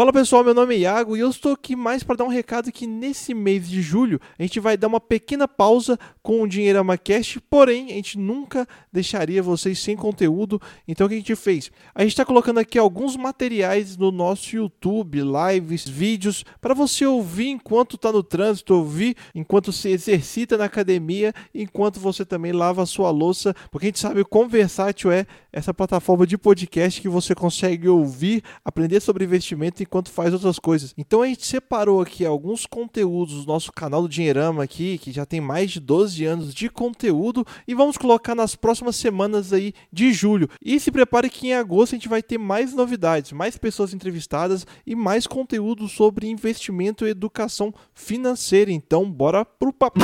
Fala pessoal, meu nome é Iago e eu estou aqui mais para dar um recado que nesse mês de julho a gente vai dar uma pequena pausa com o Dinheirama Cast, porém a gente nunca deixaria vocês sem conteúdo. Então o que a gente fez? A gente está colocando aqui alguns materiais no nosso YouTube, lives, vídeos, para você ouvir enquanto está no trânsito, ouvir enquanto se exercita na academia, enquanto você também lava a sua louça, porque a gente sabe o quão versátil é essa plataforma de podcast que você consegue ouvir, aprender sobre investimento enquanto faz outras coisas. Então a gente separou aqui alguns conteúdos do nosso canal do Dinheirama aqui, que já tem mais de 12 anos de conteúdo, e vamos colocar nas próximas semanas aí de julho. E se prepare que em agosto a gente vai ter mais novidades, mais pessoas entrevistadas e mais conteúdo sobre investimento e educação financeira. Então bora pro papo.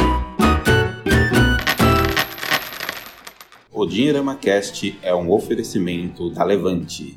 O Dinheirama Cast é um oferecimento da Levante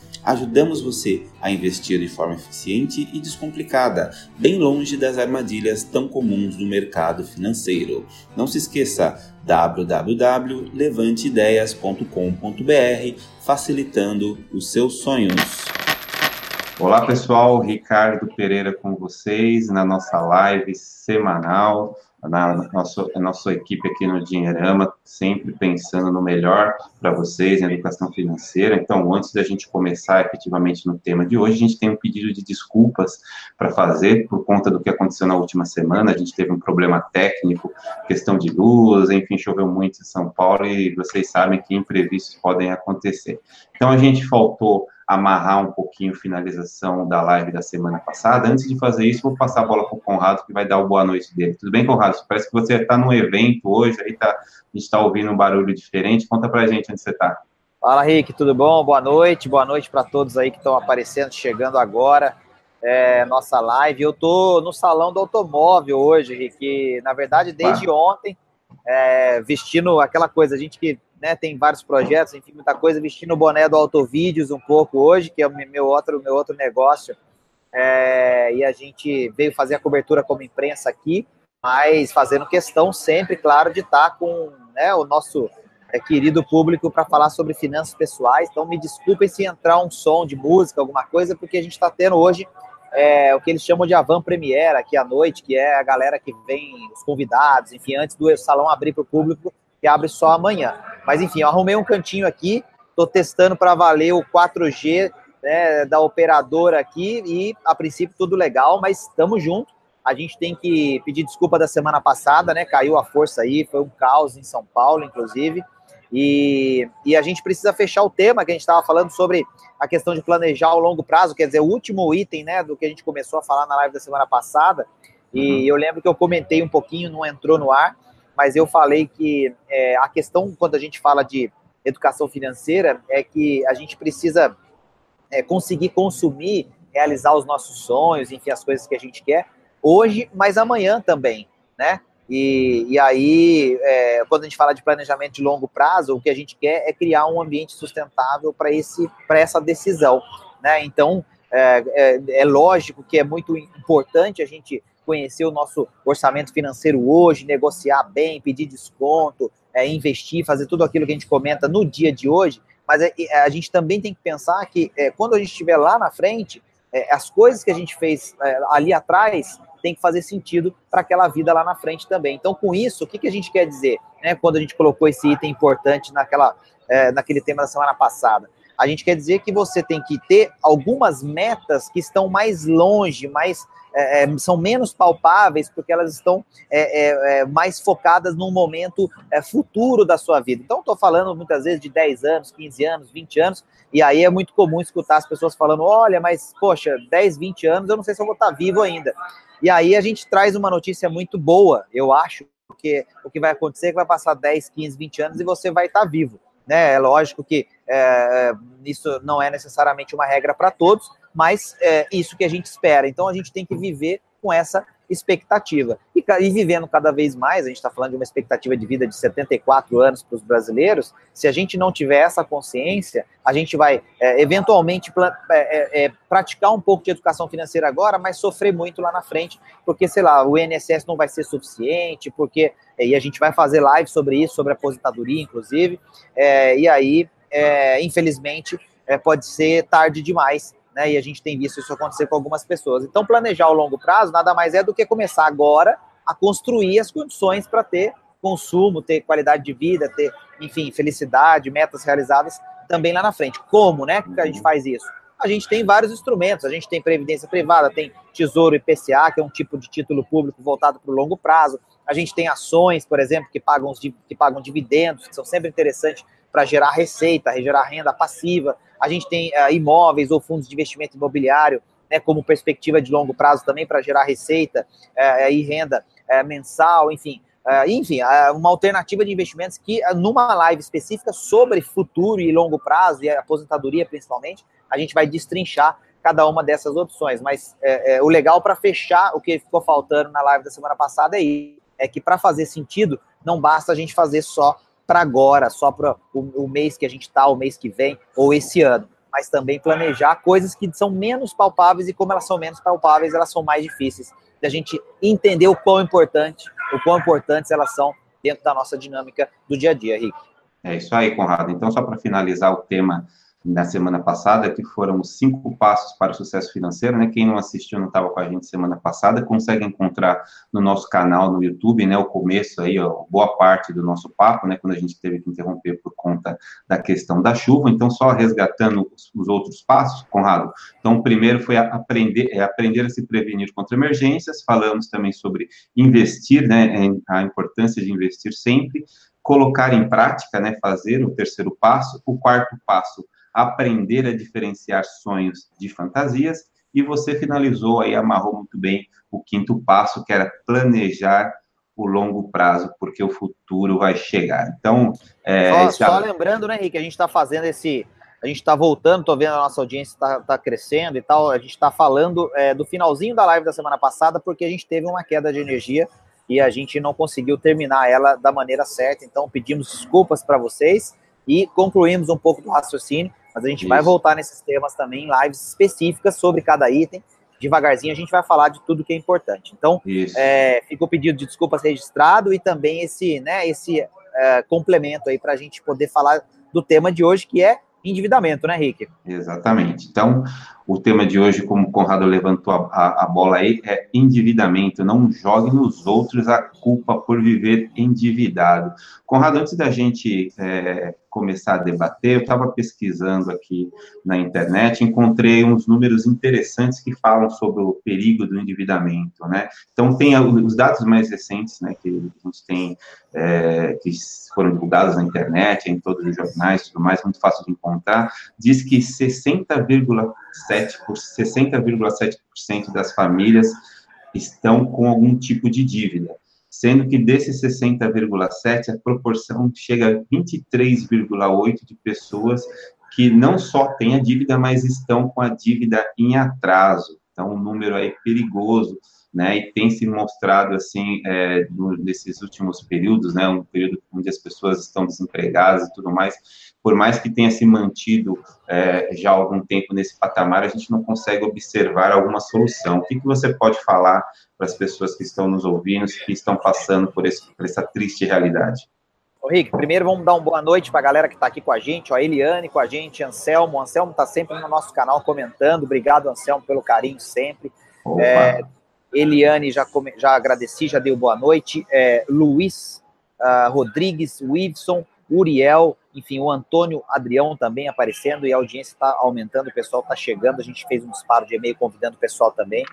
ajudamos você a investir de forma eficiente e descomplicada, bem longe das armadilhas tão comuns do mercado financeiro. Não se esqueça www.levanteideias.com.br, facilitando os seus sonhos. Olá pessoal, Ricardo Pereira com vocês na nossa live semanal na nossa, a nossa equipe aqui no Dinheirama, sempre pensando no melhor para vocês, em educação financeira. Então, antes da gente começar efetivamente no tema de hoje, a gente tem um pedido de desculpas para fazer por conta do que aconteceu na última semana. A gente teve um problema técnico, questão de luz, enfim, choveu muito em São Paulo e vocês sabem que imprevistos podem acontecer. Então, a gente faltou amarrar um pouquinho a finalização da live da semana passada. Antes de fazer isso, vou passar a bola para o Conrado, que vai dar o boa noite dele. Tudo bem, Conrado? Parece que você está num evento hoje, aí tá, a gente está ouvindo um barulho diferente. Conta para a gente onde você está. Fala, Rick, tudo bom? Boa noite, boa noite para todos aí que estão aparecendo, chegando agora. É, nossa live. Eu tô no salão do automóvel hoje, Rick. Na verdade, desde ontem, é, vestindo aquela coisa, a gente que né, tem vários projetos, enfim, muita coisa, vestindo o boné do Autovídeos um pouco hoje, que é o meu outro, meu outro negócio, é, e a gente veio fazer a cobertura como imprensa aqui, mas fazendo questão sempre, claro, de estar com né, o nosso é, querido público para falar sobre finanças pessoais, então me desculpem se entrar um som de música, alguma coisa, porque a gente está tendo hoje é, o que eles chamam de Avan Premiere aqui à noite, que é a galera que vem, os convidados, enfim, antes do salão abrir para o público, que abre só amanhã. Mas enfim, eu arrumei um cantinho aqui, estou testando para valer o 4G né, da operadora aqui e a princípio tudo legal, mas estamos juntos. A gente tem que pedir desculpa da semana passada, né? Caiu a força aí, foi um caos em São Paulo, inclusive. E, e a gente precisa fechar o tema que a gente estava falando sobre a questão de planejar ao longo prazo, quer dizer, o último item né, do que a gente começou a falar na live da semana passada. E uhum. eu lembro que eu comentei um pouquinho, não entrou no ar, mas eu falei que é, a questão, quando a gente fala de educação financeira, é que a gente precisa é, conseguir consumir, realizar os nossos sonhos, enfim, as coisas que a gente quer, hoje, mas amanhã também, né? E, e aí, é, quando a gente fala de planejamento de longo prazo, o que a gente quer é criar um ambiente sustentável para essa decisão, né? Então, é, é, é lógico que é muito importante a gente conhecer o nosso orçamento financeiro hoje, negociar bem, pedir desconto, é, investir, fazer tudo aquilo que a gente comenta no dia de hoje, mas é, é, a gente também tem que pensar que é, quando a gente estiver lá na frente, é, as coisas que a gente fez é, ali atrás tem que fazer sentido para aquela vida lá na frente também. Então, com isso, o que, que a gente quer dizer? Né, quando a gente colocou esse item importante naquela, naquele tema da semana passada. A gente quer dizer que você tem que ter algumas metas que estão mais longe, mais é, é, são menos palpáveis porque elas estão é, é, é mais focadas num momento é, futuro da sua vida. Então, estou falando muitas vezes de 10 anos, 15 anos, 20 anos, e aí é muito comum escutar as pessoas falando: olha, mas poxa, 10, 20 anos, eu não sei se eu vou estar vivo ainda. E aí a gente traz uma notícia muito boa, eu acho, porque o que vai acontecer é que vai passar 10, 15, 20 anos e você vai estar vivo. Né? É lógico que isso não é necessariamente uma regra para todos, mas é isso que a gente espera. Então a gente tem que viver com essa expectativa. E, e vivendo cada vez mais, a gente está falando de uma expectativa de vida de 74 anos para os brasileiros, se a gente não tiver essa consciência, a gente vai é, eventualmente é, é, é, praticar um pouco de educação financeira agora, mas sofrer muito lá na frente, porque, sei lá, o INSS não vai ser suficiente, porque. É, e a gente vai fazer live sobre isso, sobre aposentadoria, inclusive, é, e aí, infelizmente, pode ser tarde demais né? E a gente tem visto isso acontecer com algumas pessoas. Então, planejar o longo prazo nada mais é do que começar agora a construir as condições para ter consumo, ter qualidade de vida, ter, enfim, felicidade, metas realizadas também lá na frente. Como, né, que a gente faz isso? A gente tem vários instrumentos, a gente tem previdência privada, tem Tesouro IPCA, que é um tipo de título público voltado para o longo prazo. A gente tem ações, por exemplo, que pagam, que pagam dividendos, que são sempre interessantes para gerar receita, gerar renda passiva. A gente tem uh, imóveis ou fundos de investimento imobiliário, né, como perspectiva de longo prazo também para gerar receita uh, e renda uh, mensal, enfim. enfim, uma alternativa de investimentos que, numa live específica sobre futuro e longo prazo, e aposentadoria principalmente, a gente vai destrinchar cada uma dessas opções. Mas o legal para fechar o que ficou faltando na live da semana passada é, é que para fazer sentido, não basta a gente fazer só para agora, só para o, o, mês que a gente está, o mês que vem, ou esse ano. Mas também planejar coisas que são menos palpáveis e como elas são menos palpáveis, elas são mais difíceis da gente entender o quão importante, o quão importantes elas são dentro da nossa dinâmica do dia a dia, Rick. É isso aí, Conrado. Então, só para finalizar o tema na semana passada, que foram os cinco passos para o sucesso financeiro, né? Quem não assistiu, não estava com a gente semana passada, consegue encontrar no nosso canal no YouTube, né? O começo aí, ó, boa parte do nosso papo, né? Quando a gente teve que interromper por conta da questão da chuva. Então, só resgatando os, os outros passos, Conrado. Então, o primeiro foi aprender, é aprender a se prevenir contra emergências. Falamos também sobre investir, né? A importância de investir sempre. Colocar em prática, né? Fazer o terceiro passo. O quarto passo aprender a diferenciar sonhos de fantasias, e você finalizou aí, amarrou muito bem o quinto passo, que era planejar o longo prazo, porque o futuro vai chegar. Então, é, só, já... só lembrando, né, Henrique, a gente está fazendo esse, a gente está voltando, estou vendo a nossa audiência está tá crescendo e tal, a gente está falando é, do finalzinho da live da semana passada, porque a gente teve uma queda de energia e a gente não conseguiu terminar ela da maneira certa, então pedimos desculpas para vocês e concluímos um pouco do raciocínio. Mas a gente Isso. vai voltar nesses temas também, em lives específicas sobre cada item. Devagarzinho a gente vai falar de tudo que é importante. Então, é, fica o pedido de desculpas registrado e também esse, né, esse é, complemento aí para a gente poder falar do tema de hoje, que é endividamento, né, Rick? Exatamente. Então, o tema de hoje, como o Conrado levantou a, a, a, bola aí, é endividamento. Não jogue nos outros a culpa por viver endividado. Conrado, antes da gente é, começar a debater, eu estava pesquisando aqui na internet, encontrei uns números interessantes que falam sobre o perigo do endividamento, né? Então, tem os dados mais recentes, né, que a gente tem, é, que foram divulgados na internet, em todos os jornais, tudo mais, muito fácil de encontrar, diz que 60,7 60,7% das famílias estão com algum tipo de dívida, sendo que desses 60,7 a proporção chega a 23,8 de pessoas que não só têm a dívida, mas estão com a dívida em atraso. Então, um número aí perigoso né, e tem se mostrado assim é, nesses últimos períodos, né, um período onde as pessoas estão desempregadas e tudo mais, por mais que tenha se mantido é, já há algum tempo nesse patamar, a gente não consegue observar alguma solução. O que, que você pode falar para as pessoas que estão nos ouvindo, que estão passando por, esse, por essa triste realidade? Ô, Rick, primeiro vamos dar uma boa noite para a galera que está aqui com a gente, ó, a Eliane com a gente, Anselmo. Anselmo está sempre no nosso canal comentando. Obrigado, Anselmo, pelo carinho sempre. É, Eliane, já, come, já agradeci, já deu boa noite. É, Luiz uh, Rodrigues, Wilson, Uriel, enfim, o Antônio Adrião também aparecendo e a audiência está aumentando, o pessoal está chegando. A gente fez um disparo de e-mail convidando o pessoal também.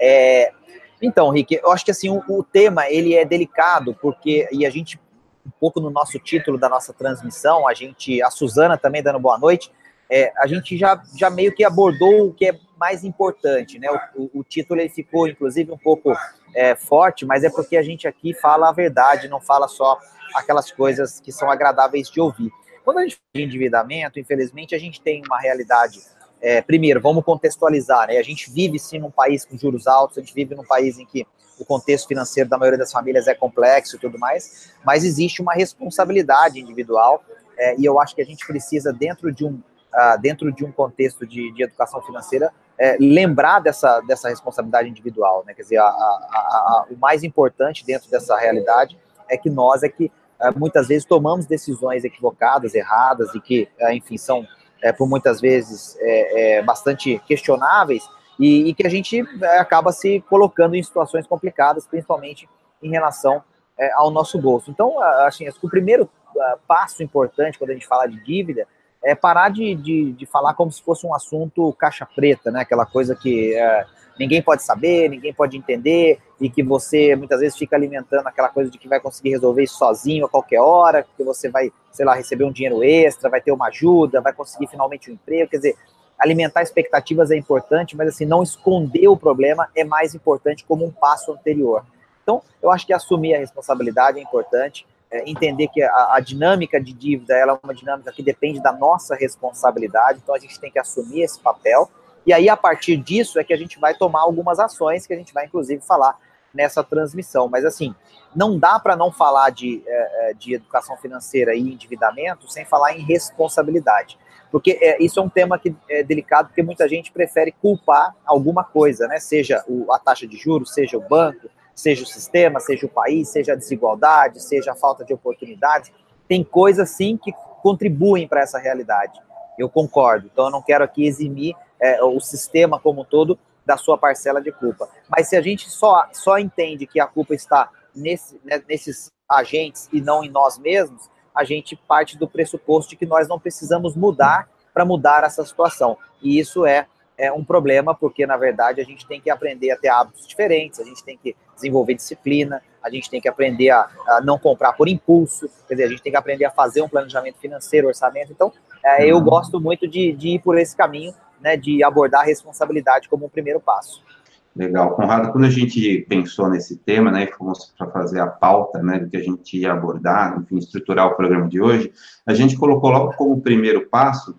É, então, Rick, eu acho que assim o, o, tema ele é delicado porque e a gente um pouco no nosso título da nossa transmissão, a gente, a Suzana também dando boa noite, é, a gente já, já meio que abordou o que é mais importante, né? O, o, título ele ficou, inclusive, um pouco é, forte, mas é porque a gente aqui fala a verdade, não fala só aquelas coisas que são agradáveis de ouvir. Quando a gente fala de endividamento, infelizmente, a gente tem uma realidade. É, primeiro, vamos contextualizar, né? A gente vive sim num país com juros altos, a gente vive num país em que o contexto financeiro da maioria das famílias é complexo e tudo mais, mas existe uma responsabilidade individual é, e eu acho que a gente precisa, dentro de um, dentro de um contexto de, de educação financeira, é, lembrar dessa, dessa responsabilidade individual. Né? Quer dizer, a, a, a, o mais importante dentro dessa realidade é que nós é que uh, muitas vezes tomamos decisões equivocadas, erradas e que, uh, enfim, são é, por muitas vezes é, é, bastante questionáveis e, e, que a gente é, acaba se colocando em situações complicadas, principalmente em relação é, ao nosso bolso. Então, assim, o primeiro passo importante quando a gente fala de dívida é parar de, de, de, falar como se fosse um assunto caixa preta, né? Aquela coisa que é, ninguém pode saber, ninguém pode entender, e que você muitas vezes fica alimentando aquela coisa de que vai conseguir resolver isso sozinho a qualquer hora, que você vai, sei lá, receber um dinheiro extra, vai ter uma ajuda, vai conseguir finalmente um emprego. Quer dizer, alimentar expectativas é importante, mas assim, não esconder o problema é mais importante como um passo anterior. Então, eu acho que assumir a responsabilidade é importante entender que a, a, dinâmica de dívida ela é uma dinâmica que depende da nossa responsabilidade, então a gente tem que assumir esse papel, e aí a partir disso é que a gente vai tomar algumas ações que a gente vai inclusive falar nessa transmissão. Mas assim, não dá para não falar de, é, é, de educação financeira e endividamento sem falar em responsabilidade. Porque é, isso é um tema que é delicado, porque muita gente prefere culpar alguma coisa, né? Seja o, a taxa de juros, seja o banco, seja o sistema, seja o país, seja a desigualdade, seja a falta de oportunidades. Tem coisas, sim, que contribuem para essa realidade. Eu concordo. Então, eu não quero aqui eximir é, o sistema como um todo da sua parcela de culpa. Mas se a gente só, só entende que a culpa está nesse, né, nesses agentes e não em nós mesmos, a gente parte do pressuposto de que nós não precisamos mudar para mudar essa situação. E isso é é um problema, porque na verdade a gente tem que aprender a ter hábitos diferentes, a gente tem que desenvolver disciplina, a gente tem que aprender a, a não comprar por impulso, quer dizer, a gente tem que aprender a fazer um planejamento financeiro, orçamento. Então, é, eu uhum. gosto muito de, de ir por esse caminho, né, de abordar a responsabilidade como um primeiro passo. Legal. Conrado, quando a gente pensou nesse tema, né, e fomos para fazer a pauta, né, do que a gente ia abordar, enfim, estruturar o programa de hoje, a gente colocou logo como primeiro passo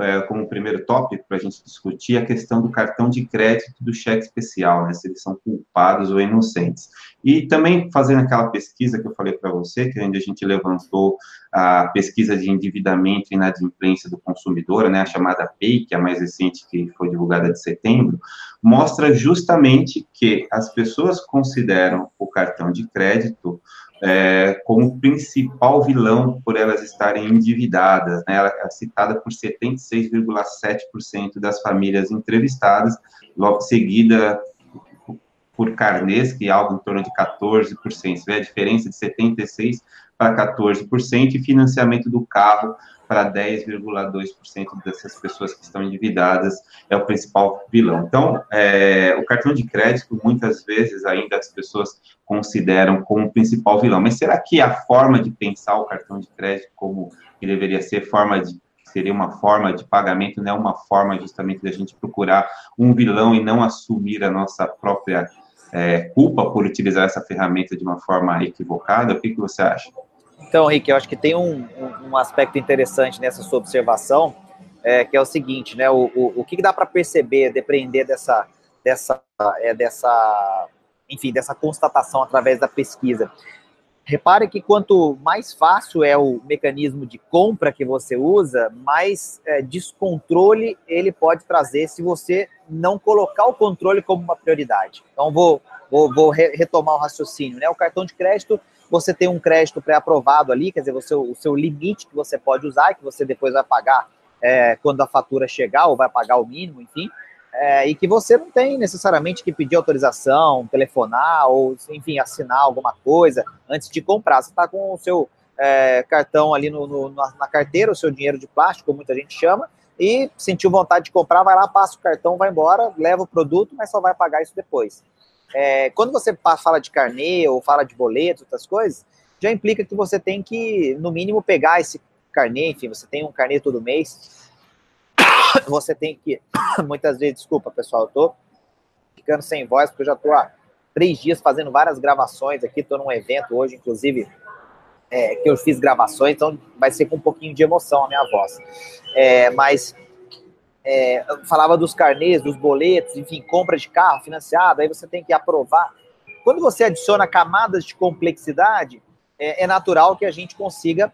é, como primeiro tópico para a gente discutir a questão do cartão de crédito do cheque especial, né, se eles são culpados ou inocentes. E também fazendo aquela pesquisa que eu falei para você, que ainda a gente levantou a pesquisa de endividamento e inadimplência do consumidor, né, a chamada PEI, que é a mais recente, que foi divulgada de setembro, mostra justamente que as pessoas consideram o cartão de crédito é, como principal vilão por elas estarem endividadas. Né? Ela é citada por 76,7% das famílias entrevistadas, logo seguida por carnês, que é algo em torno de 14%. Você vê a diferença de 76% para 14%, e financiamento do carro para 10,2% dessas pessoas que estão endividadas é o principal vilão. Então, é, o cartão de crédito, muitas vezes, ainda as pessoas consideram como o principal vilão. Mas será que a forma de pensar o cartão de crédito como que deveria ser forma de seria uma forma de pagamento, não é uma forma justamente da gente procurar um vilão e não assumir a nossa própria é, culpa por utilizar essa ferramenta de uma forma equivocada? O que, que você acha? Então, Rick, eu acho que tem um, um aspecto interessante nessa sua observação, é, que é o seguinte, né? O, o, o que dá para perceber, depender dessa, dessa, é, dessa, enfim, dessa constatação através da pesquisa. Repare que quanto mais fácil é o mecanismo de compra que você usa, mais é, descontrole ele pode trazer se você não colocar o controle como uma prioridade. Então, vou, vou, vou retomar o raciocínio. Né? O cartão de crédito você tem um crédito pré-aprovado ali, quer dizer, você, o seu limite que você pode usar, que você depois vai pagar é, quando a fatura chegar, ou vai pagar o mínimo, enfim, é, e que você não tem necessariamente que pedir autorização, telefonar, ou, enfim, assinar alguma coisa antes de comprar. Você está com o seu é, cartão ali no, no, na carteira, o seu dinheiro de plástico, como muita gente chama, e sentiu vontade de comprar, vai lá, passa o cartão, vai embora, leva o produto, mas só vai pagar isso depois. É, quando você fala de carnê ou fala de boleto, outras coisas, já implica que você tem que, no mínimo, pegar esse carnê, enfim, você tem um carnê todo mês, você tem que, muitas vezes, desculpa pessoal, eu tô ficando sem voz, porque eu já tô há três dias fazendo várias gravações aqui, tô num evento hoje, inclusive, é, que eu fiz gravações, então vai ser com um pouquinho de emoção a minha voz. É, mas é, falava dos carnês, dos boletos, enfim, compra de carro financiado, aí você tem que aprovar Quando você adiciona camadas de complexidade, é, é natural que a gente consiga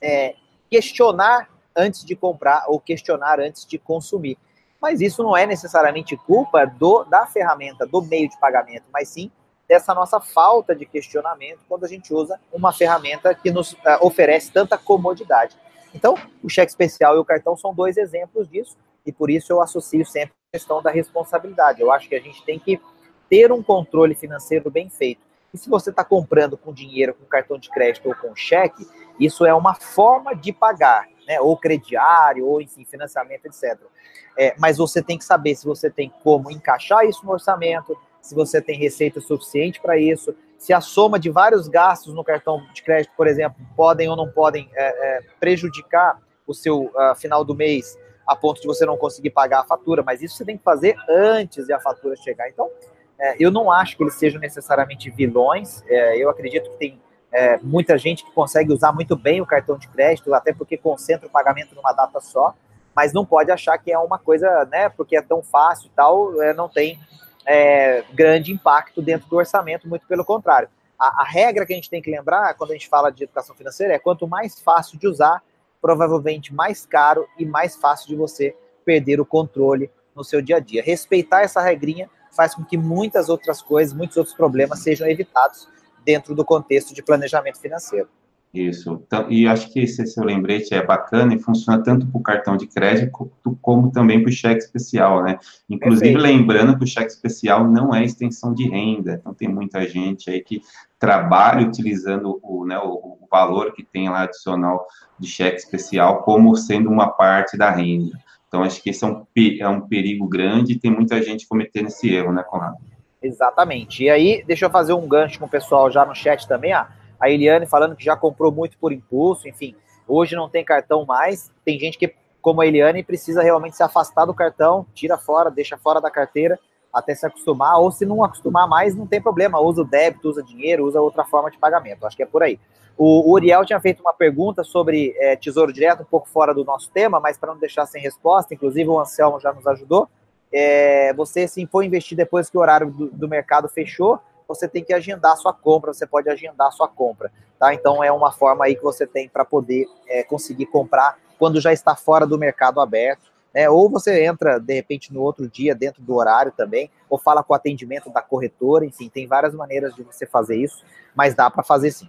é, questionar antes de comprar ou questionar antes de consumir. Mas isso não é necessariamente culpa do, da ferramenta, do meio de pagamento, mas sim dessa nossa falta de questionamento quando a gente usa uma ferramenta que nos uh, oferece tanta comodidade. Então, o cheque especial e o cartão são dois exemplos disso, e por isso eu associo sempre a questão da responsabilidade. Eu acho que a gente tem que ter um controle financeiro bem feito. E se você está comprando com dinheiro, com cartão de crédito ou com cheque, isso é uma forma de pagar, né? Ou crediário, ou enfim, financiamento, etc. É, mas você tem que saber se você tem como encaixar isso no orçamento, se você tem receita suficiente para isso, se a soma de vários gastos no cartão de crédito, por exemplo, podem ou não podem é, é, prejudicar o seu uh, final do mês a ponto de você não conseguir pagar a fatura, mas isso você tem que fazer antes de a fatura chegar. Então, é, eu não acho que eles sejam necessariamente vilões, é, eu acredito que tem é, muita gente que consegue usar muito bem o cartão de crédito, até porque concentra o pagamento numa data só, mas não pode achar que é uma coisa, né, porque é tão fácil e tal, é, não tem é, grande impacto dentro do orçamento, muito pelo contrário. A, a, regra que a gente tem que lembrar quando a gente fala de educação financeira é quanto mais fácil de usar, provavelmente mais caro e mais fácil de você perder o controle no seu dia a dia. Respeitar essa regrinha faz com que muitas outras coisas, muitos outros problemas sejam evitados dentro do contexto de planejamento financeiro. Isso. Então, e acho que esse seu lembrete é bacana e funciona tanto para o cartão de crédito como também para o cheque especial, né? Inclusive, Perfeito. lembrando que o cheque especial não é extensão de renda. Então, tem muita gente aí que trabalha utilizando o, né, o, o valor que tem lá adicional de cheque especial como sendo uma parte da renda. Então, acho que esse é um, é um perigo grande e tem muita gente cometendo esse erro, né, Conrado? Exatamente. E aí, deixa eu fazer um gancho com o pessoal já no chat também. Ah, a Eliane falando que já comprou muito por impulso, enfim. Hoje não tem cartão mais. Tem gente que, como a Eliane, precisa realmente se afastar do cartão, tira fora, deixa fora da carteira até se acostumar. Ou se não acostumar mais, não tem problema. Usa o débito, usa dinheiro, usa outra forma de pagamento. Acho que é por aí. O Uriel tinha feito uma pergunta sobre é, Tesouro Direto, um pouco fora do nosso tema, mas para não deixar sem resposta, inclusive o Anselmo já nos ajudou é, você se for investir depois que o horário do, do, mercado fechou, você tem que agendar sua compra, você pode agendar sua compra, tá? Então é uma forma aí que você tem para poder é, conseguir comprar quando já está fora do mercado aberto, né? Ou você entra de repente no outro dia dentro do horário também, ou fala com o atendimento da corretora, enfim, tem várias maneiras de você fazer isso, mas dá para fazer sim.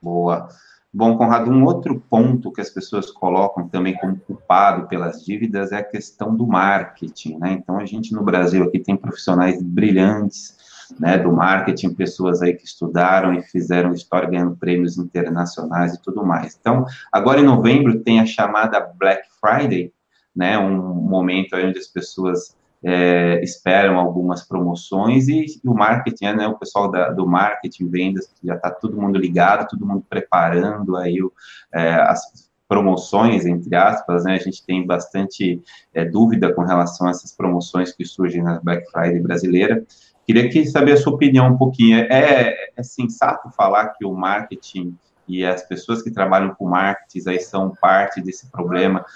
Boa. Bom, Conrado, um outro ponto que as pessoas colocam também como culpado pelas dívidas é a questão do marketing, né? Então, a gente no Brasil aqui tem profissionais brilhantes, né, do marketing, pessoas aí que estudaram e fizeram história ganhando prêmios internacionais e tudo mais. Então, agora em novembro tem a chamada Black Friday, né, um momento onde as pessoas é, esperam algumas promoções e, e o marketing, né, o pessoal da, do marketing, vendas, já está todo mundo ligado, todo mundo preparando aí o, é, as promoções, entre aspas, né, a gente tem bastante é, dúvida com relação a essas promoções que surgem na Black Friday brasileira. Queria que saber a sua opinião um pouquinho. É, é sensato falar que o marketing e as pessoas que trabalham com marketing aí são parte desse problema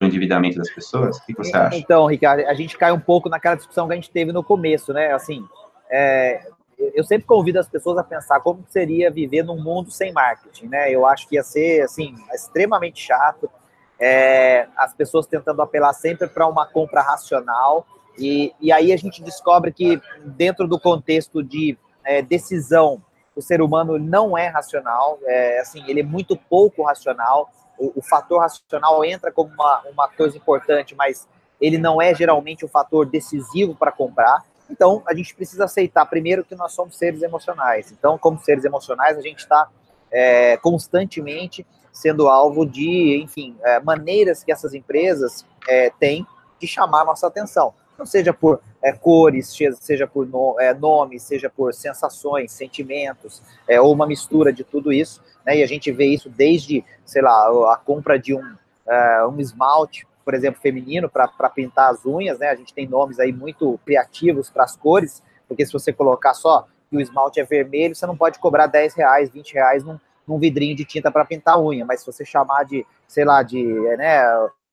endividamento das pessoas? O que você acha? Então, Ricardo, a gente cai um pouco naquela discussão que a gente teve no começo, né? Assim, é, eu sempre convido as pessoas a pensar como seria viver num mundo sem marketing, né? Eu acho que ia ser, assim, extremamente chato. É, as pessoas tentando apelar sempre para uma compra racional. E, e aí a gente descobre que, dentro do contexto de é, decisão, o ser humano não é racional, é, assim, ele é muito pouco racional o, o fator racional entra como uma, uma coisa importante, mas ele não é geralmente o um fator decisivo para comprar. Então, a gente precisa aceitar primeiro que nós somos seres emocionais. Então, como seres emocionais, a gente está é, constantemente sendo alvo de, enfim, é, maneiras que essas empresas é, têm de chamar nossa atenção. Não seja por é, cores, seja por no, é, nomes, seja por sensações, sentimentos, é, ou uma mistura de tudo isso né? E a gente vê isso desde, sei lá, a compra de um, uh, um esmalte, por exemplo, feminino para pintar as unhas, né? A gente tem nomes aí muito criativos para as cores, porque se você colocar só que o esmalte é vermelho, você não pode cobrar 10 reais, 20 reais num, num vidrinho de tinta para pintar a unha, mas se você chamar de, sei lá, de né,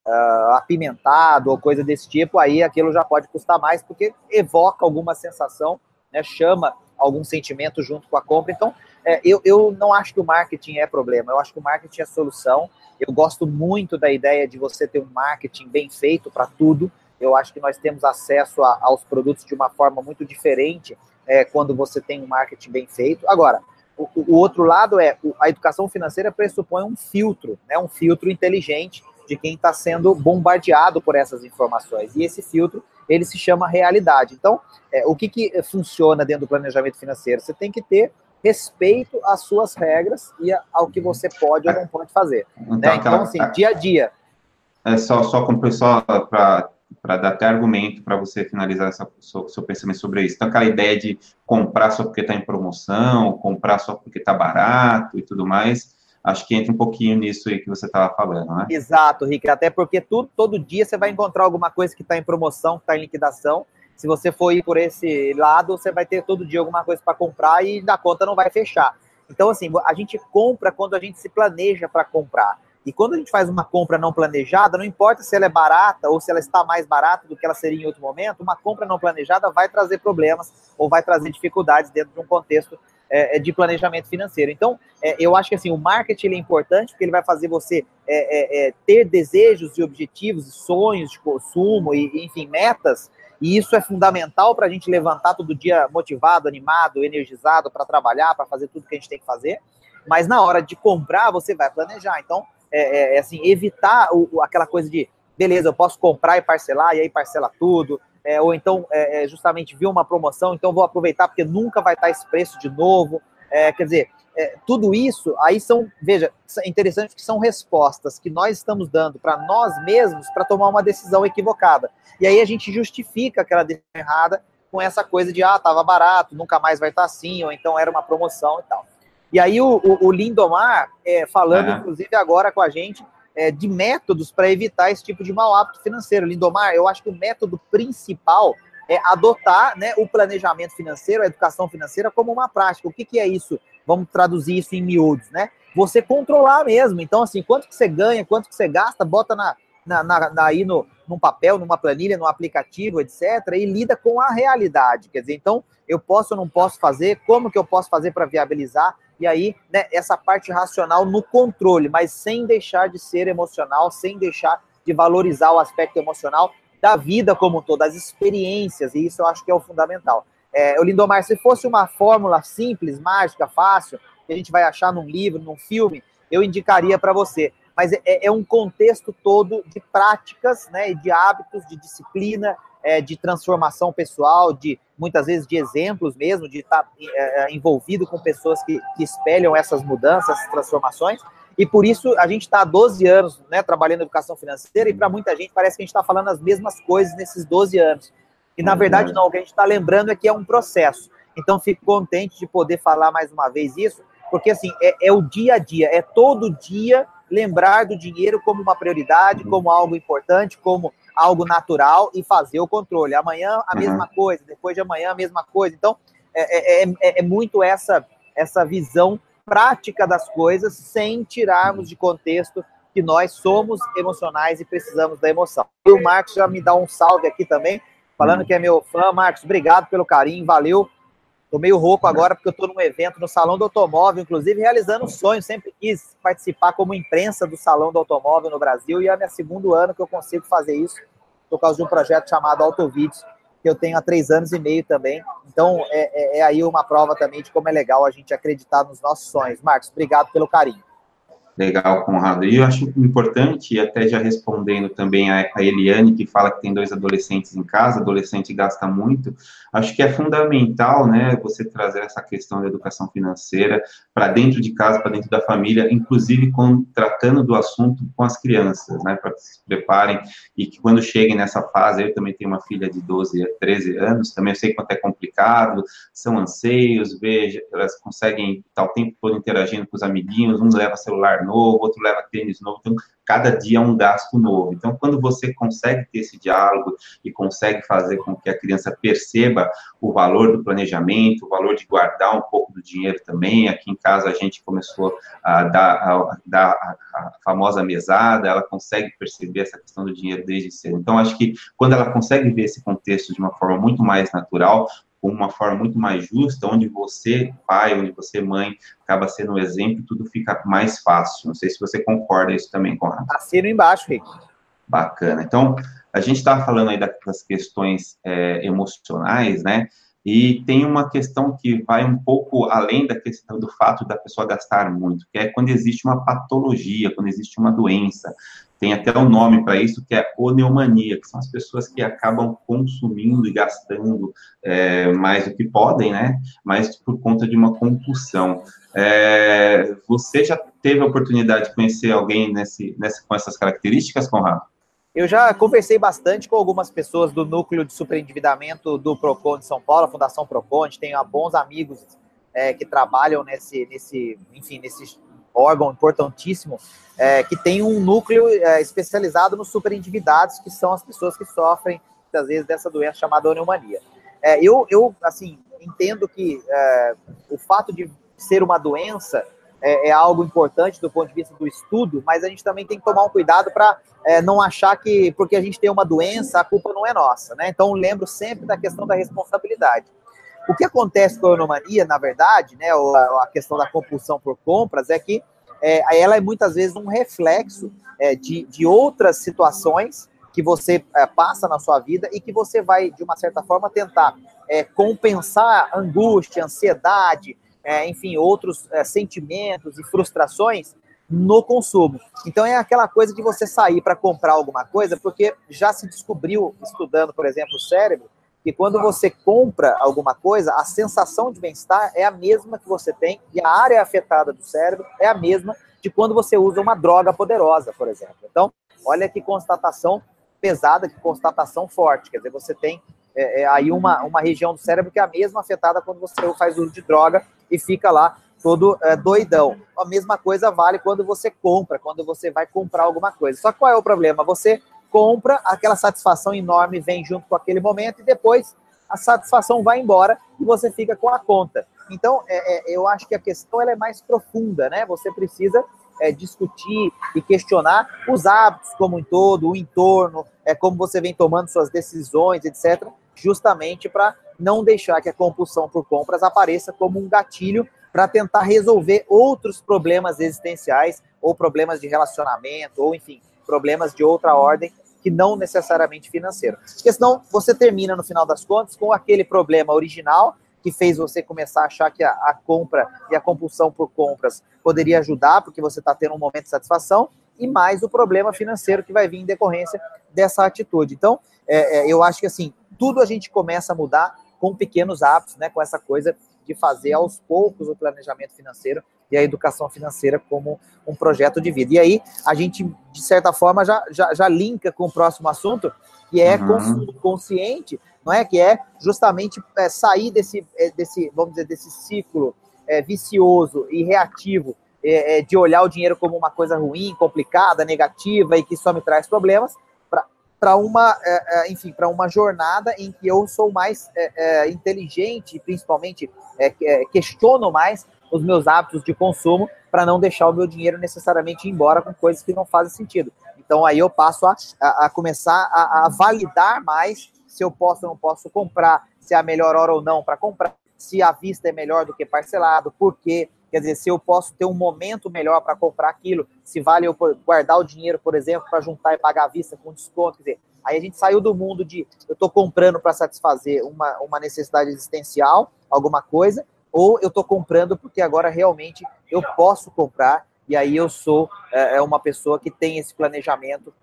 uh, apimentado ou coisa desse tipo, aí aquilo já pode custar mais, porque evoca alguma sensação, né, chama algum sentimento junto com a compra. Então, é, eu, eu não acho que o marketing é problema, eu acho que o marketing é solução. Eu gosto muito da ideia de você ter um marketing bem feito para tudo. Eu acho que nós temos acesso a, aos produtos de uma forma muito diferente é, quando você tem um marketing bem feito. Agora, o, o outro lado é a educação financeira pressupõe um filtro, né, um filtro inteligente de quem está sendo bombardeado por essas informações. E esse filtro ele se chama realidade. Então, é, o que, que funciona dentro do planejamento financeiro? Você tem que ter respeito às suas regras e ao que você pode ou não pode fazer. Então, né? então assim, dia a dia. É só, só para para dar até argumento para você finalizar essa, seu, seu, pensamento sobre isso. Então, aquela ideia de comprar só porque está em promoção, comprar só porque está barato e tudo mais, acho que entra um pouquinho nisso aí que você estava falando, né? Exato, Rick, até porque todo dia você vai encontrar alguma coisa que está em promoção, que está em liquidação. Se você for ir por esse lado, você vai ter todo dia alguma coisa para comprar e da conta não vai fechar. Então, assim, a gente compra quando a gente se planeja para comprar. E quando a gente faz uma compra não planejada, não importa se ela é barata ou se ela está mais barata do que ela seria em outro momento, uma compra não planejada vai trazer problemas ou vai trazer dificuldades dentro de um contexto é, é de planejamento financeiro. Então, é, eu acho que assim, o marketing é importante porque ele vai fazer você é, é, é ter desejos e objetivos, sonhos de consumo e, enfim, metas. E isso é fundamental para a gente levantar todo dia motivado, animado, energizado para trabalhar, para fazer tudo que a gente tem que fazer. Mas na hora de comprar, você vai planejar. Então, é, assim, evitar o, aquela coisa de, beleza, eu posso comprar e parcelar, e aí parcela tudo, é, ou então é, é justamente viu uma promoção, então vou aproveitar porque nunca vai estar esse preço de novo. É, quer dizer, tudo isso aí são, veja, interessante que são respostas que nós estamos dando para nós mesmos para tomar uma decisão equivocada. E aí a gente justifica aquela decisão errada com essa coisa de, ah, tava barato, nunca mais vai estar assim, ou então era uma promoção e tal. E aí o, o, o Lindomar, é, falando é. inclusive agora com a gente, é, de métodos para evitar esse tipo de mau hábito financeiro. Lindomar, eu acho que o método principal é adotar né, o planejamento financeiro, a educação financeira como uma prática. O que, que é isso? Vamos traduzir isso em miúdos, né? Você controlar mesmo. Então, assim, quanto que você ganha, quanto que você gasta, bota na, na, na, na, aí no, num papel, numa planilha, num aplicativo, etc., e lida com a realidade. Quer dizer, então, eu posso ou não posso fazer, como que eu posso fazer para viabilizar, e aí, né, essa parte racional no controle, mas sem deixar de ser emocional, sem deixar de valorizar o aspecto emocional da vida como um todo, das experiências, e isso eu acho que é o fundamental. É, o Lindomar, se fosse uma fórmula simples, mágica, fácil, que a gente vai achar num livro, num filme, eu indicaria para você. Mas é, é, um contexto todo de práticas, né, de hábitos, de disciplina, é, de transformação pessoal, de muitas vezes de exemplos mesmo, de estar é, é, envolvido com pessoas que, que espelham essas mudanças, essas transformações. E por isso a gente está há 12 anos né, trabalhando em educação financeira, e para muita gente parece que a gente está falando as mesmas coisas nesses 12 anos. E na verdade, não, o que a gente está lembrando é que é um processo. Então, fico contente de poder falar mais uma vez isso, porque assim, é, é o dia a dia, é todo dia lembrar do dinheiro como uma prioridade, como algo importante, como algo natural e fazer o controle. Amanhã a uhum. mesma coisa, depois de amanhã a mesma coisa. Então, é, é, é, é muito essa, essa visão prática das coisas, sem tirarmos de contexto que nós somos emocionais e precisamos da emoção. E o Marcos já me dá um salve aqui também, falando que é meu fã. Marcos, obrigado pelo carinho, valeu. Tô meio rouco agora porque eu tô num evento no Salão do Automóvel, inclusive realizando um sonho. Sempre quis participar como imprensa do Salão do Automóvel no Brasil e é meu segundo ano que eu consigo fazer isso por causa de um projeto chamado Autovídeos, que eu tenho há três anos e meio também. Então é, é, é aí uma prova também de como é legal a gente acreditar nos nossos sonhos. Marcos, obrigado pelo carinho. Legal, Conrado. E eu acho importante, até já respondendo também a, Eliane, que fala que tem dois adolescentes em casa, adolescente gasta muito, acho que é fundamental, né, você trazer essa questão da educação financeira para dentro de casa, para dentro da família, inclusive com, tratando do assunto com as crianças, né, para que se preparem e que quando cheguem nessa fase, eu também tenho uma filha de 12 a 13 anos, também eu sei quanto é complicado, são anseios, veja, elas conseguem estar o tempo todo interagindo com os amiguinhos, um leva celular novo, outro leva tênis novo, então cada dia é um gasto novo. Então, quando você consegue ter esse diálogo e consegue fazer com que a criança perceba o valor do planejamento, o valor de guardar um pouco do dinheiro também, aqui em casa a gente começou a dar a, dar a famosa mesada, ela consegue perceber essa questão do dinheiro desde cedo. Então, acho que quando ela consegue ver esse contexto de uma forma muito mais natural, com uma forma muito mais justa, onde você, pai, onde você, mãe, acaba sendo um exemplo, tudo fica mais fácil. Não sei se você concorda isso também, Conrado. Assino embaixo, Rick. Bacana. Então, a gente está falando aí das questões é, emocionais, né? E tem uma questão que vai um pouco além da questão do fato da pessoa gastar muito, que é quando existe uma patologia, quando existe uma doença. Tem até um nome para isso, que é oneumania, que são as pessoas que acabam consumindo e gastando é, mais do que podem, né? Mas por conta de uma compulsão. É, você já teve a oportunidade de conhecer alguém nesse, nessa, com essas características, Conrado? Eu já conversei bastante com algumas pessoas do núcleo de superendividamento do Procon de São Paulo, a Fundação Procon. A gente tem bons amigos é, que trabalham nesse, nesse, enfim, nesse órgão importantíssimo, é, que tem um núcleo é, especializado nos superendividados, que são as pessoas que sofrem, muitas vezes, dessa doença chamada pneumonia. É, eu, eu, assim, entendo que é, o fato de ser uma doença é, é, algo importante do ponto de vista do estudo, mas a gente também tem que tomar um cuidado para é, não achar que porque a gente tem uma doença, a culpa não é nossa, né? Então, lembro sempre da questão da responsabilidade. O que acontece com a eunomania, na verdade, né, a, a questão da compulsão por compras, é que é, ela é muitas vezes um reflexo é, de, de outras situações que você é, passa na sua vida e que você vai, de uma certa forma, tentar é, compensar angústia, ansiedade, é, enfim, outros é, sentimentos e frustrações no consumo. Então é aquela coisa de você sair para comprar alguma coisa, porque já se descobriu, estudando, por exemplo, o cérebro, que quando você compra alguma coisa, a sensação de bem-estar é a mesma que você tem e a área afetada do cérebro é a mesma de quando você usa uma droga poderosa, por exemplo. Então, olha que constatação pesada, que constatação forte. Quer dizer, você tem é, é, aí uma, uma região do cérebro que é a mesma afetada quando você faz uso de droga e fica lá todo é, doidão. A mesma coisa vale quando você compra, quando você vai comprar alguma coisa. Só que qual é o problema? Você compra, aquela satisfação enorme vem junto com aquele momento e depois a satisfação vai embora e você fica com a conta. Então, é, é, eu acho que a questão ela é mais profunda, né? Você precisa é, discutir e questionar os hábitos como um todo, o entorno, é, como você vem tomando suas decisões, etc., justamente para não deixar que a compulsão por compras apareça como um gatilho para tentar resolver outros problemas existenciais ou problemas de relacionamento, ou enfim, problemas de outra ordem que não necessariamente financeiro. Porque senão você termina, no final das contas, com aquele problema original que fez você começar a achar que a, a compra e a compulsão por compras poderia ajudar, porque você está tendo um momento de satisfação, e mais o problema financeiro que vai vir em decorrência dessa atitude. Então, é, é, eu acho que assim, tudo a gente começa a mudar com pequenos hábitos, né, com essa coisa de fazer aos poucos o planejamento financeiro e a educação financeira como um projeto de vida. E aí a gente, de certa forma, já, já, já linka com o próximo assunto, que é uhum. consciente, não é? Que é justamente é, sair desse, é, desse, vamos dizer, desse ciclo é, vicioso e reativo é, é, de olhar o dinheiro como uma coisa ruim, complicada, negativa e que só me traz problemas, para uma, é, é, enfim, para uma jornada em que eu sou mais é, é inteligente, principalmente é, questiono mais os meus hábitos de consumo para não deixar o meu dinheiro necessariamente ir embora com coisas que não fazem sentido. Então aí eu passo a, a, a começar a, a, validar mais se eu posso ou não posso comprar, se é a melhor hora ou não para comprar, se a vista é melhor do que parcelado, por quê, Quer dizer, se eu posso ter um momento melhor para comprar aquilo, se vale eu guardar o dinheiro, por exemplo, para juntar e pagar à vista com desconto. Quer dizer, aí a gente saiu do mundo de eu estou comprando para satisfazer uma, uma necessidade existencial, alguma coisa, ou eu estou comprando porque agora realmente eu posso comprar e aí eu sou é, é uma pessoa que tem esse planejamento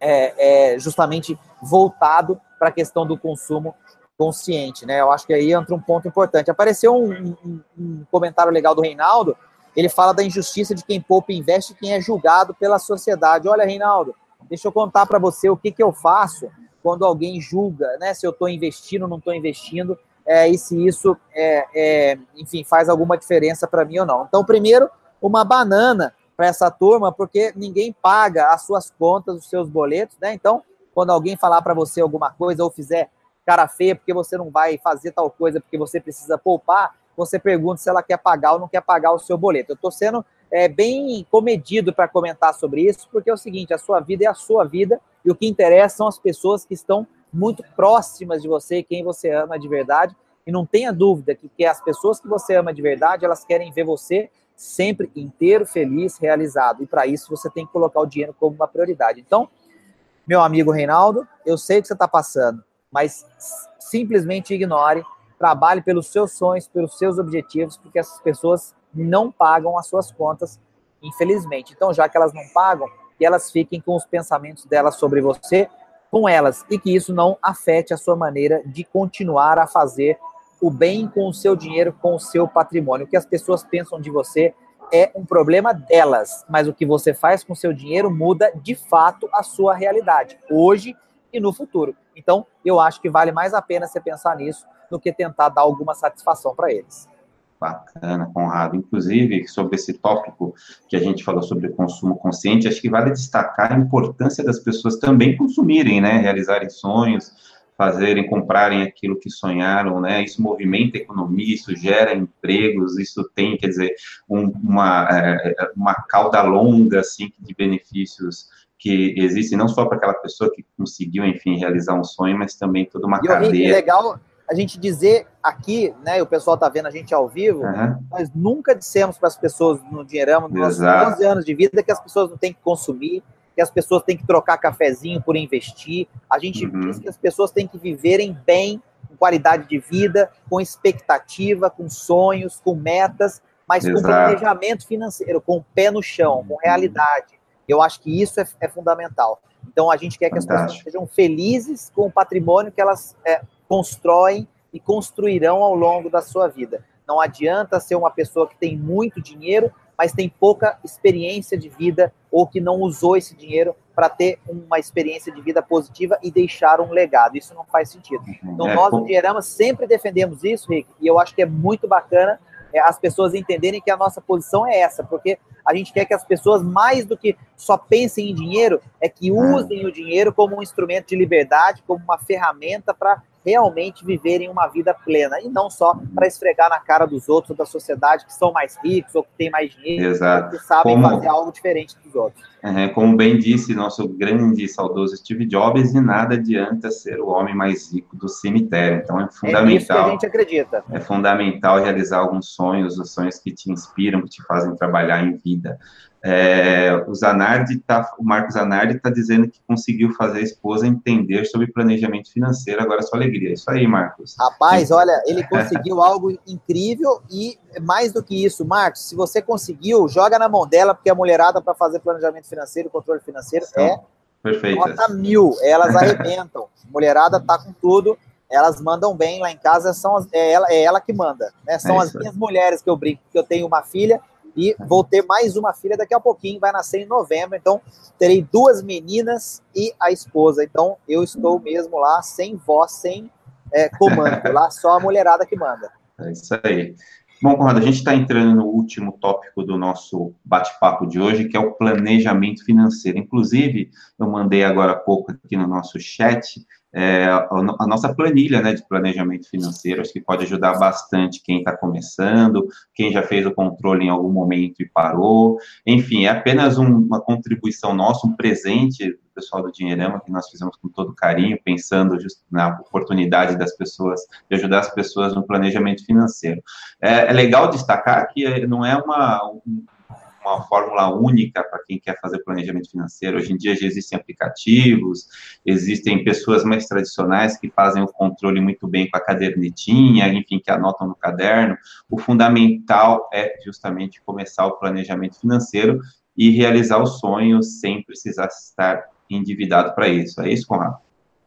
é, é justamente voltado para a questão do consumo consciente, né? Eu acho que aí entra um ponto importante. Apareceu um, um, um, comentário legal do Reinaldo, ele fala da injustiça de quem poupa e investe e quem é julgado pela sociedade. Olha, Reinaldo, deixa eu contar para você o que, que eu faço quando alguém julga, né? Se eu estou investindo ou não estou investindo, é, e se isso, é, é, enfim, faz alguma diferença para mim ou não. Então, primeiro, uma banana para essa turma, porque ninguém paga as suas contas, os seus boletos, né? Então, quando alguém falar para você alguma coisa ou fizer cara feia porque você não vai fazer tal coisa porque você precisa poupar, você pergunta se ela quer pagar ou não quer pagar o seu boleto. Eu estou sendo é, bem comedido para comentar sobre isso, porque é o seguinte: a sua vida é a sua vida e o que interessa são as pessoas que estão muito próximas de você, quem você ama de verdade. E não tenha dúvida que, que as pessoas que você ama de verdade, elas querem ver você sempre inteiro, feliz, realizado. E para isso você tem que colocar o dinheiro como uma prioridade. Então, meu amigo Reinaldo, eu sei o que você está passando, mas simplesmente ignore, trabalhe pelos seus sonhos, pelos seus objetivos, porque essas pessoas não pagam as suas contas, infelizmente. Então, já que elas não pagam, que elas fiquem com os pensamentos delas sobre você, com elas, e que isso não afete a sua maneira de continuar a fazer o bem com o seu dinheiro, com o seu patrimônio. O que as pessoas pensam de você é um problema delas, mas o que você faz com o seu dinheiro muda de fato a sua realidade, hoje e no futuro. Então, eu acho que vale mais a pena você pensar nisso do que tentar dar alguma satisfação para eles. Bacana, Conrado. Inclusive, sobre esse tópico que a gente falou sobre consumo consciente, acho que vale destacar a importância das pessoas também consumirem, né? Realizarem sonhos, fazerem, comprarem aquilo que sonharam, né? Isso movimenta a economia, isso gera empregos, isso tem, quer dizer, um, uma, é, uma cauda longa, assim, de benefícios que existem não só para aquela pessoa que conseguiu, enfim, realizar um sonho, mas também toda uma e cadeia. É legal a gente dizer aqui, né, o pessoal está vendo a gente ao vivo, uhum. nós nunca dissemos para as pessoas no Dinheirama, nos nossos 11 anos de vida, que as pessoas não têm que consumir, que as pessoas têm que trocar cafezinho por investir. A gente uhum. diz que as pessoas têm que viverem bem, com qualidade de vida, com expectativa, com sonhos, com metas, mas Exato. com planejamento financeiro, com o pé no chão, com realidade. Eu acho que isso é, é fundamental. Então a gente quer que Fantástico. as pessoas sejam felizes com o patrimônio que elas é, constroem e construirão ao longo da sua vida. Não adianta ser uma pessoa que tem muito dinheiro, mas tem pouca experiência de vida ou que não usou esse dinheiro para ter uma experiência de vida positiva e deixar um legado. Isso não faz sentido. Então, é, nós no Dinheirama sempre defendemos isso, Rick, e eu acho que é muito bacana as pessoas entenderem que a nossa posição é essa, porque a gente quer que as pessoas, mais do que só pensem em dinheiro, é que usem o dinheiro como um instrumento de liberdade, como uma ferramenta para realmente viverem uma vida plena e não só para esfregar na cara dos outros da sociedade que são mais ricos ou que têm mais dinheiro, Exato. que sabem como, fazer algo diferente dos outros. É, como bem disse nosso grande e saudoso Steve Jobs, de nada adianta ser o homem mais rico do cemitério. Então é fundamental. É isso que a gente acredita. É fundamental realizar alguns sonhos, os sonhos que te inspiram, que te fazem trabalhar em vida. É, o Zanardi tá, o Marcos Zanardi está dizendo que conseguiu fazer a esposa entender sobre planejamento financeiro, agora é sua alegria. Isso aí, Marcos. Rapaz, olha, ele conseguiu algo incrível e mais do que isso, Marcos, se você conseguiu, joga na mão dela, porque a mulherada para fazer planejamento financeiro, controle financeiro São é perfeitas. nota mil, elas arrebentam. mulherada tá com tudo elas mandam bem lá em casa, são, é, ela, é ela que manda. Né? São é as minhas mulheres que eu brinco, que eu tenho uma filha e vou ter mais uma filha daqui a pouquinho, vai nascer em novembro. Então, terei duas meninas e a esposa. Então, eu estou mesmo lá, sem voz, sem é, comando. Lá só a mulherada que manda. É isso aí. Bom, Conrado, a gente está entrando no último tópico do nosso bate-papo de hoje, que é o planejamento financeiro. Inclusive, eu mandei agora há pouco aqui no nosso chat é, a nossa planilha né, de planejamento financeiro, acho que pode ajudar bastante quem está começando, quem já fez o controle em algum momento e parou. Enfim, é apenas um, uma contribuição nossa, um presente do pessoal do Dinheirama, que nós fizemos com todo carinho, pensando na oportunidade das pessoas, de ajudar as pessoas no planejamento financeiro. É, é legal destacar que não é uma. Um, uma fórmula única para quem quer fazer planejamento financeiro. Hoje em dia já existem aplicativos, existem pessoas mais tradicionais que fazem o controle muito bem com a cadernetinha, enfim, que anotam no caderno. O fundamental é justamente começar o planejamento financeiro e realizar o sonho sem precisar estar endividado para isso. É isso, Conrado?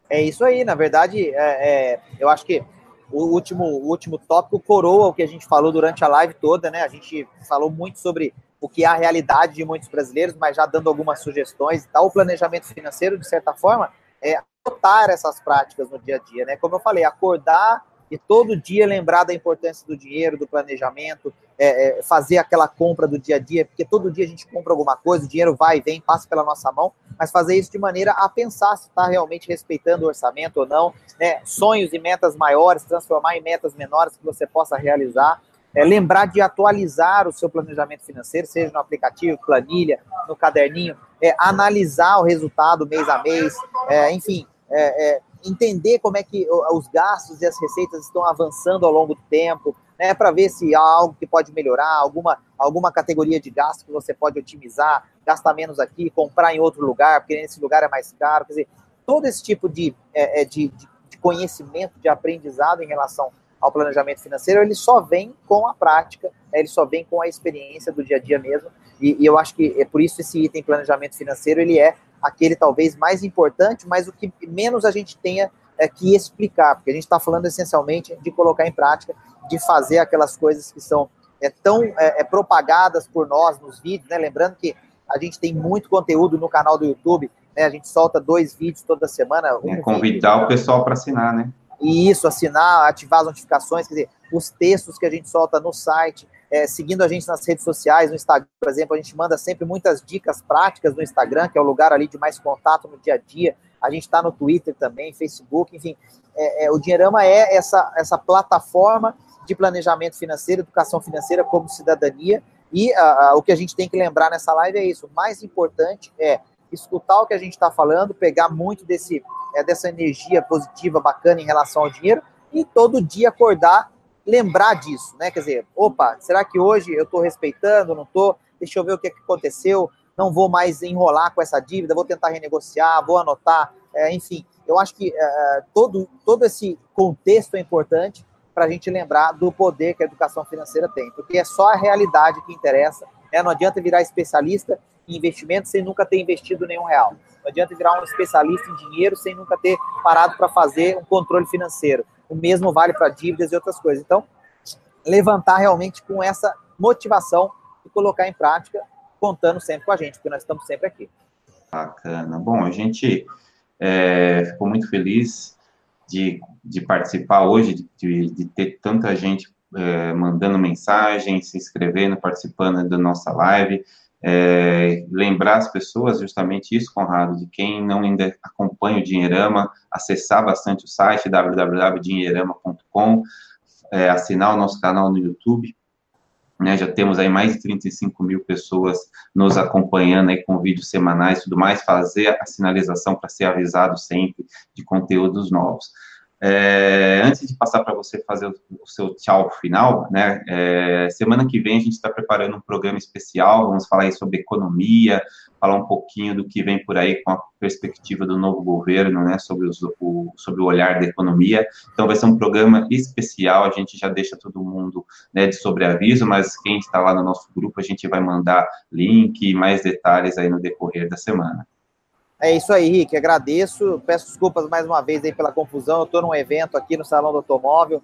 É isso aí, na verdade, é, é, eu acho que o último, o último tópico coroa o que a gente falou durante a live toda, né? A gente falou muito sobre o que é a realidade de muitos brasileiros, mas já dando algumas sugestões e. O planejamento financeiro, de certa forma, é adotar essas práticas no dia a dia, né? Como eu falei, acordar e todo dia lembrar da importância do dinheiro, do planejamento, é, é, fazer aquela compra do dia a dia, porque todo dia a gente compra alguma coisa, o dinheiro vai e vem, passa pela nossa mão, mas fazer isso de maneira a pensar se está realmente respeitando o orçamento ou não, né? Sonhos e metas maiores, transformar em metas menores que você possa realizar é, lembrar de atualizar o seu planejamento financeiro, seja no aplicativo, planilha, no caderninho, é, analisar o resultado mês a mês, é, enfim, é, é entender como é que os gastos e as receitas estão avançando ao longo do tempo, né, para ver se há algo que pode melhorar, alguma, alguma categoria de gasto que você pode otimizar, gastar menos aqui, comprar em outro lugar, porque nesse lugar é mais caro. Quer dizer, todo esse tipo de, é, é de, de conhecimento, de aprendizado em relação ao planejamento financeiro, ele só vem com a prática, né, ele só vem com a experiência do dia a dia mesmo. E, e, eu acho que é por isso esse item planejamento financeiro ele é aquele talvez mais importante, mas o que menos a gente tenha é, que explicar, porque a gente está falando essencialmente de colocar em prática, de fazer aquelas coisas que são é, tão é, é, propagadas por nós nos vídeos, né? Lembrando que a gente tem muito conteúdo no canal do YouTube, né? A gente solta dois vídeos toda semana. Um é, convidar vídeo, o pessoal para assinar, né? E isso, assinar, ativar as notificações, quer dizer, os textos que a gente solta no site, é, seguindo a gente nas redes sociais, no Instagram, por exemplo, a gente manda sempre muitas dicas práticas no Instagram, que é o lugar ali de mais contato no dia a dia. A gente está no Twitter também, Facebook, enfim. É, é, o Dinheirama é essa, essa plataforma de planejamento financeiro, educação financeira como cidadania. E a, a, o que a gente tem que lembrar nessa live é isso. O mais importante é escutar o que a gente está falando, pegar muito desse, é, dessa energia positiva, bacana em relação ao dinheiro e todo dia acordar, lembrar disso, né? Quer dizer, opa, será que hoje eu estou respeitando, não estou? Deixa eu ver o que, é que aconteceu, não vou mais enrolar com essa dívida, vou tentar renegociar, vou anotar, é, enfim. Eu acho que é, todo, todo esse contexto é importante para a gente lembrar do poder que a educação financeira tem, porque é só a realidade que interessa. Né? Não adianta virar especialista em investimento sem nunca ter investido nenhum real. Não adianta virar um especialista em dinheiro sem nunca ter parado para fazer um controle financeiro. O mesmo vale para dívidas e outras coisas. Então, levantar realmente com essa motivação e colocar em prática, contando sempre com a gente, porque nós estamos sempre aqui. Bacana. Bom, a gente é, ficou muito feliz de, de participar hoje, de, de ter tanta gente é, mandando mensagem, se inscrevendo, participando da nossa live. É, lembrar as pessoas justamente isso, Conrado, de quem não ainda acompanha o Dinheirama, acessar bastante o site www.dinheirama.com, é, assinar o nosso canal no YouTube, né, já temos aí mais de 35 mil pessoas nos acompanhando aí com vídeos semanais e tudo mais, fazer a sinalização para ser avisado sempre de conteúdos novos. É, antes de passar para você fazer o, o, seu tchau final, né, é, semana que vem a gente está preparando um programa especial, vamos falar aí sobre economia, falar um pouquinho do que vem por aí com a perspectiva do novo governo, né, sobre, os, o, sobre o olhar da economia. Então vai ser um programa especial, a gente já deixa todo mundo né, de sobreaviso, mas quem está lá no nosso grupo, a gente vai mandar link e mais detalhes aí no decorrer da semana. É isso aí, Rick. Agradeço. Peço desculpas mais uma vez aí pela confusão. Eu estou num evento aqui no Salão do Automóvel.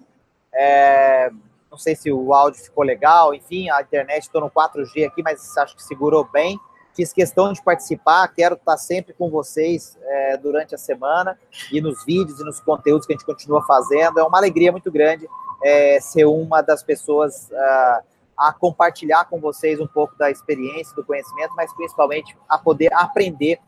É... Não sei se o áudio ficou legal. Enfim, a internet estou no 4G aqui, mas acho que segurou bem. Fiz questão de participar. Quero estar sempre com vocês é, durante a semana e nos vídeos e nos conteúdos que a gente continua fazendo. É uma alegria muito grande é, ser uma das pessoas uh, a compartilhar com vocês um pouco da experiência, do conhecimento, mas principalmente a poder aprender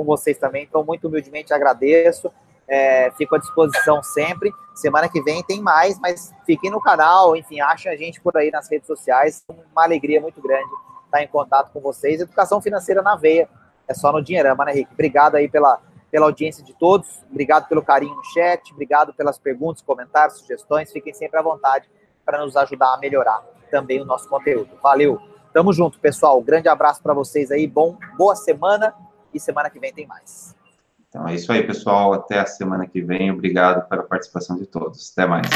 com vocês também. Então, muito humildemente agradeço. É, fico à disposição sempre. Semana que vem tem mais, mas fiquem no canal, enfim, achem a gente por aí nas redes sociais. Uma alegria muito grande estar em contato com vocês. Educação financeira na veia. É só no Dinheirama, né, Rick? Obrigado aí pela, pela audiência de todos. Obrigado pelo carinho no chat. Obrigado pelas perguntas, comentários, sugestões. Fiquem sempre à vontade para nos ajudar a melhorar também o nosso conteúdo. Valeu! Tamo junto, pessoal. grande abraço para vocês aí. Bom, boa semana e semana que vem tem mais. Então é isso aí, pessoal. Até a semana que vem. Obrigado pela participação de todos. Até mais.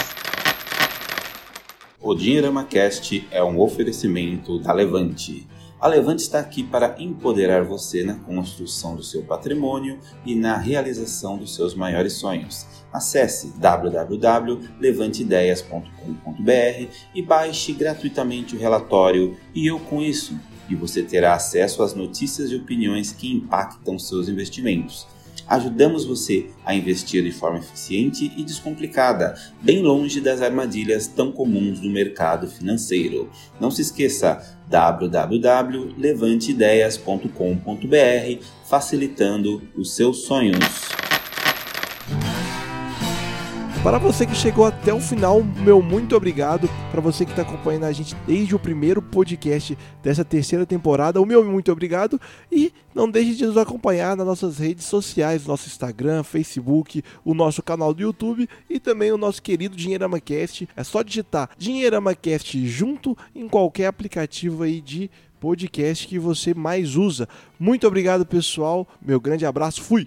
O Dinheirama Cast é um oferecimento da Levante. A Levante está aqui para empoderar você na construção do seu patrimônio e na realização dos seus maiores sonhos. Acesse www.levanteideias.com.br e baixe gratuitamente o relatório E Eu Com Isso e você terá acesso às notícias e opiniões que impactam seus investimentos. Ajudamos você a investir de forma eficiente e descomplicada, bem longe das armadilhas tão comuns do mercado financeiro. Não se esqueça www.levanteideias.com.br, facilitando os seus sonhos. Para você que chegou até o final, meu muito obrigado. Para você que está acompanhando a gente desde o primeiro podcast dessa terceira temporada, o meu muito obrigado. E não deixe de nos acompanhar nas nossas redes sociais, nosso Instagram, Facebook, o nosso canal do YouTube e também o nosso querido Dinheirama Cast. É só digitar Dinheirama Cast junto em qualquer aplicativo aí de podcast que você mais usa. Muito obrigado, pessoal. Meu grande abraço. Fui.